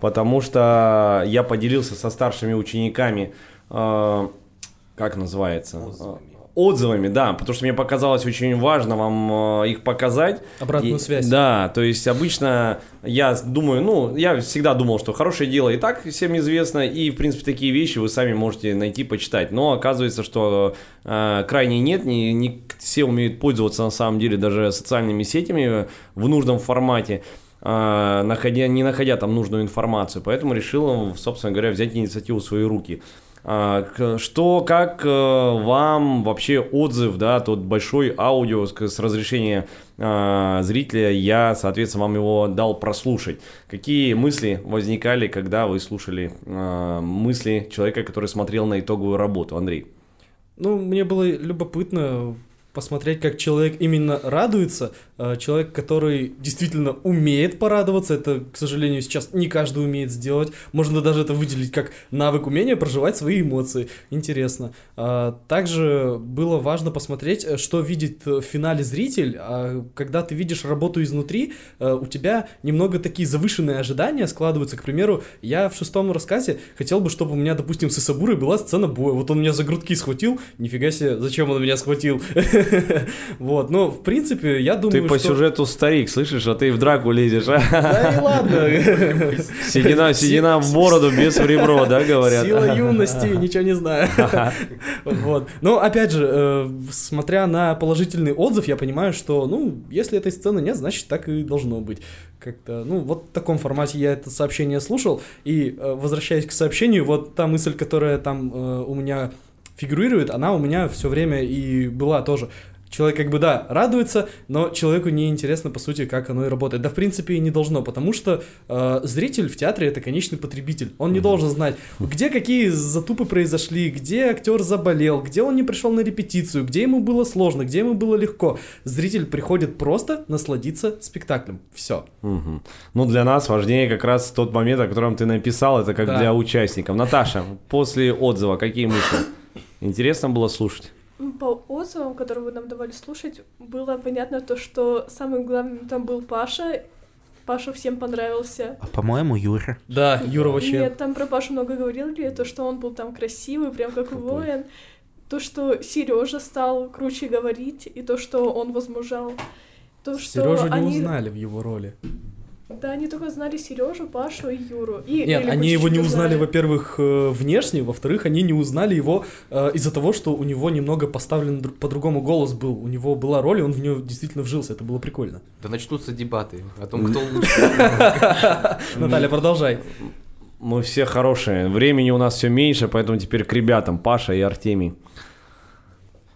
потому что я поделился со старшими учениками, как называется? Отзывами. Отзывами, да, потому что мне показалось очень важно вам э, их показать. Обратную И- связь. Да, то есть обычно я думаю, ну, я всегда думал, что хорошее дело и так всем известно, и, в принципе, такие вещи вы сами можете найти, почитать. Но оказывается, что э, крайне нет, не, не все умеют пользоваться на самом деле даже социальными сетями в нужном формате. э, находя, не находя там нужную информацию, поэтому решил, собственно говоря, взять инициативу в свои руки. А, Что, как э, вам вообще отзыв, да, тот большой аудио с, с разрешения а, зрителя, я, соответственно, вам его дал прослушать. Какие мысли возникали, когда вы слушали а, мысли человека, который смотрел на итоговую работу, Андрей? Ну, мне было любопытно посмотреть, как человек именно радуется. Э, Человек, который действительно умеет порадоваться, это, к сожалению, сейчас не каждый умеет сделать. Можно даже это выделить как навык умения проживать свои эмоции. Интересно. А, Также было важно посмотреть, э, что видит э, в финале зритель. А Когда ты видишь работу изнутри, у тебя немного такие завышенные ожидания складываются. К примеру, я в шестом рассказе хотел бы, чтобы у меня, допустим, с Исабурой была сцена боя. Вот он меня за грудки схватил. Нифига себе, зачем он меня схватил? Вот, но в принципе, я думаю, по что... сюжету старик, слышишь, а ты в драку лезешь, а? Да и ладно. Седина, седина в бороду без в ребро, да, говорят? Сила юности, ничего не знаю. Вот. Но опять же, э, смотря на положительный отзыв, я понимаю, что, ну, если этой сцены нет, значит, так и должно быть. Как-то, ну, вот в таком формате я это сообщение слушал. И э, возвращаясь к сообщению, вот та мысль, которая там э, у меня фигурирует, она у меня все время и была тоже. Человек как бы, да, радуется, но человеку не интересно, по сути, как оно и работает. Да, в принципе, и не должно, потому что э, зритель в театре — это конечный потребитель. Он не должен знать, где какие затупы произошли, где актер заболел, где он не пришел на репетицию, где ему было сложно, где ему было легко. Зритель приходит просто насладиться спектаклем. Все. Мгм. Ну, для нас важнее как раз тот момент, о котором ты написал, это как Да. для участников. Наташа, после отзыва какие мысли? Интересно было слушать? По отзывам, которые вы нам давали слушать, было понятно то, что самым главным там был Паша. Паша всем понравился. А, по-моему, Юра. Да, Юра вообще... Нет, там про Пашу много говорили, то, что он был там красивый, прям как Какой? воин. То, что Сережа стал круче говорить, и то, что он возмужал. То, что Сережу не они... узнали в его роли. Да, они только знали Сережу, Пашу и Юру. И Нет, они его не узнали, знали. во-первых, э, внешне, во-вторых, они не узнали его э, из-за того, что у него немного поставлен дру- по-другому голос был. У него была роль, и он в нее действительно вжился. Это было прикольно. Да начнутся дебаты о том, кто лучше. Наталья, продолжай. Мы все хорошие. Времени у нас все меньше, поэтому теперь к ребятам, Паша и Артемий.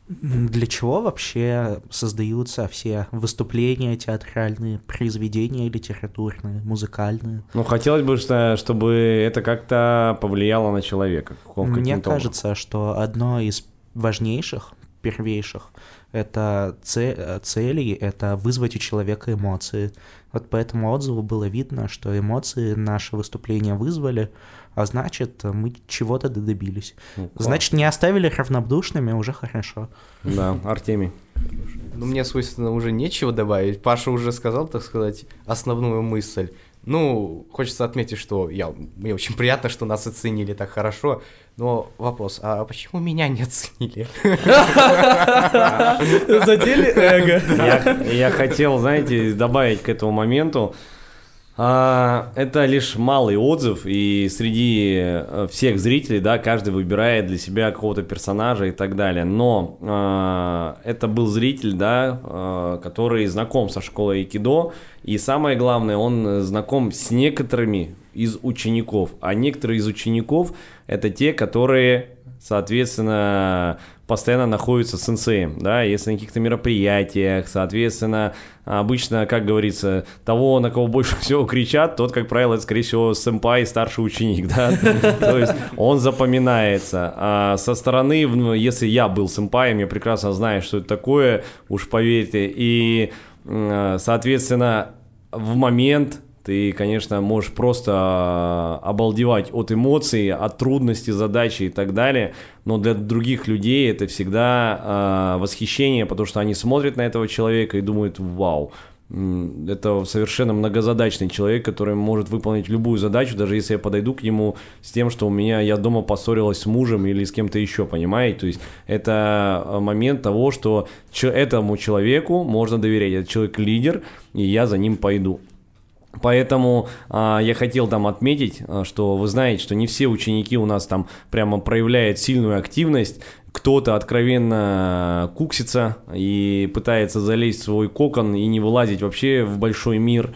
Для чего вообще создаются все выступления театральные, произведения литературные, музыкальные? Ну, хотелось бы, что- чтобы это как-то повлияло на человека. Мне образом. кажется, что одно из важнейших, первейших, это це- целей, это вызвать у человека эмоции. Вот по этому отзыву было видно, что эмоции наши выступления вызвали, а значит, мы чего-то добились. Ну. Значит, не оставили равнодушными, уже хорошо. Да, Артемий. Ну, мне, собственно, уже нечего добавить. Паша уже сказал, так сказать, основную мысль. Ну, хочется отметить, что я, мне очень приятно, что нас оценили так хорошо. Но вопрос, а почему меня не оценили? Задели эго. Я хотел, знаете, добавить к этому моменту. А, это лишь малый отзыв, и среди э, всех зрителей, да, каждый выбирает для себя какого-то персонажа и так далее. Но а, это был зритель, да, а, который знаком со школой Айкидо, и самое главное, он знаком с некоторыми из учеников, а некоторые из учеников это те, которые соответственно, постоянно находится сенсеем, да, если на каких-то мероприятиях, соответственно, обычно, как говорится, того, на кого больше всего кричат, тот, как правило, это, скорее всего, сэмпай, старший ученик, да, то есть он запоминается. А со стороны, ну, если я был сэмпаем, я прекрасно знаю, что это такое, уж поверьте, и, соответственно, в момент ты, конечно, можешь просто а, обалдевать от эмоций, от трудностей, задачи и так далее, но для других людей это всегда э, восхищение, потому что они смотрят на этого человека и думают, вау, это совершенно многозадачный человек, который может выполнить любую задачу, даже если я подойду к нему с тем, что у меня я дома поссорилась с мужем или с кем-то еще, понимаете? То есть это а, момент того, что этому человеку можно доверять, этот человек лидер, и я за ним пойду. Поэтому а, я хотел там отметить, а, что вы знаете, что не все ученики у нас там прямо проявляют сильную активность. Кто-то откровенно куксится и пытается залезть в свой кокон и не вылазить вообще в большой мир.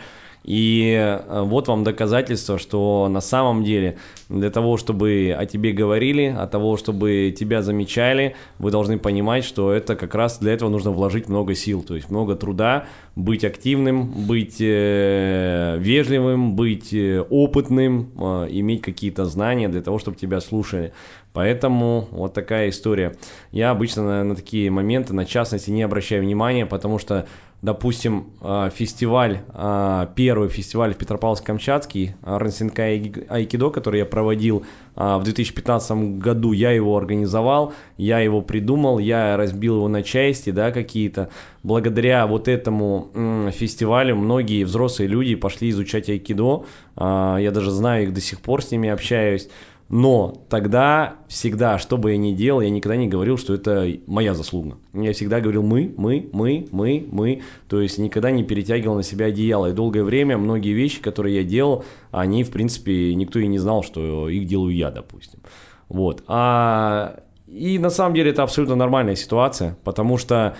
И э, вот вам доказательство, что на самом деле для того, чтобы о тебе говорили, о того, чтобы тебя замечали, вы должны понимать, что это как раз для этого нужно вложить много сил, то есть много труда, быть активным, быть э, вежливым, быть э, опытным, э, иметь какие-то знания для того, чтобы тебя слушали. Поэтому вот такая история. Я обычно на, на такие моменты, на частности, не обращаю внимания, потому что допустим, а, фестиваль, а, первый фестиваль в Петропавловск-Камчатский, а, Рансинкай Айкидо, который я проводил в 2015 году, я его организовал, я его придумал, я разбил его на части, да, какие-то. Благодаря вот этому фестивалю многие взрослые люди пошли изучать айкидо, я даже знаю их до сих пор, с ними общаюсь. Но тогда всегда, что бы я ни делал, я никогда не говорил, что это моя заслуга. Я всегда говорил мы, мы, мы, мы, мы. То есть никогда не перетягивал на себя одеяло. И долгое время многие вещи, которые я делал, они, в принципе, никто и не знал, что их делаю я, допустим. Вот. А... И на самом деле это абсолютно нормальная ситуация, потому что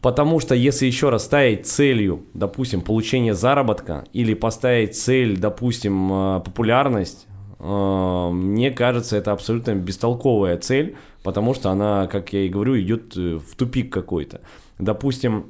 Потому что если еще раз ставить целью, допустим, получение заработка или поставить цель, допустим, э, популярность, э, мне кажется, это абсолютно бестолковая цель, потому что она, как я и говорю, идет э, в тупик какой-то. Допустим,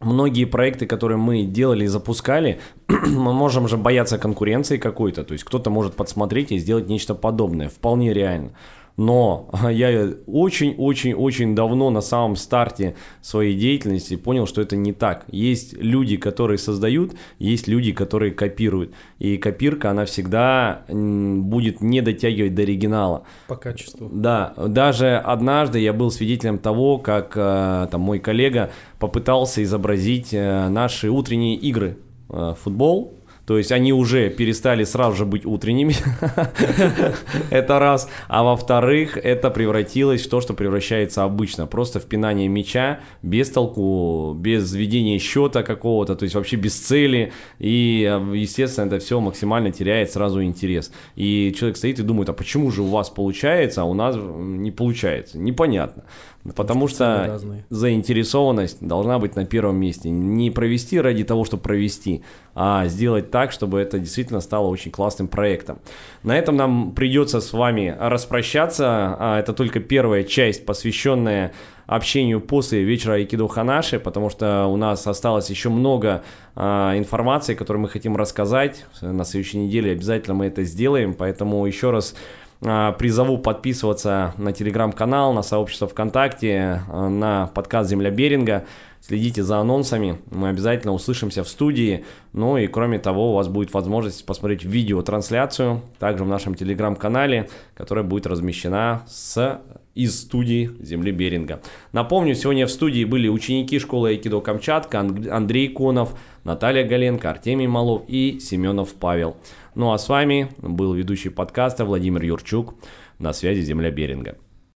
многие проекты, которые мы делали и запускали, мы можем же бояться конкуренции какой-то, то есть кто-то может подсмотреть и сделать нечто подобное, вполне реально. Но я очень-очень-очень давно на самом старте своей деятельности понял, что это не так. Есть люди, которые создают, есть люди, которые копируют. И копирка, она всегда будет не дотягивать до оригинала. По качеству. Да, даже однажды я был свидетелем того, как э, там мой коллега попытался изобразить э, наши утренние игры э, футбол, то есть они уже перестали сразу же быть утренними. это раз. А во-вторых, это превратилось в то, что превращается обычно. Просто впинание мяча без толку, без ведения счета какого-то, то есть вообще без цели. И, естественно, это все максимально теряет сразу интерес. И человек стоит и думает, а почему же у вас получается, а у нас не получается? Непонятно. Потому, что, что заинтересованность должна быть на первом месте. Не провести ради того, чтобы провести, а сделать так, чтобы это действительно стало очень классным проектом. На этом нам придется с вами распрощаться. А, это только первая часть, посвященная общению после вечера Айкидо Ханаши, потому что у нас осталось еще много а, информации, которую мы хотим рассказать. На следующей неделе обязательно мы это сделаем, поэтому еще раз призову подписываться на телеграм-канал, на сообщество ВКонтакте, а, на подкаст «Земля Беринга». Следите за анонсами, мы обязательно услышимся в студии. Ну и кроме того, у вас будет возможность посмотреть видеотрансляцию, также в нашем телеграм-канале, которая будет размещена с из студии Земли Беринга. Напомню, сегодня в студии были ученики школы Айкидо Камчатка, Андрей Конов, Наталья Галенко, Артемий Малов и Семенов Павел. Ну а с вами был ведущий подкаста Владимир Юрчук. На связи Земля Беринга.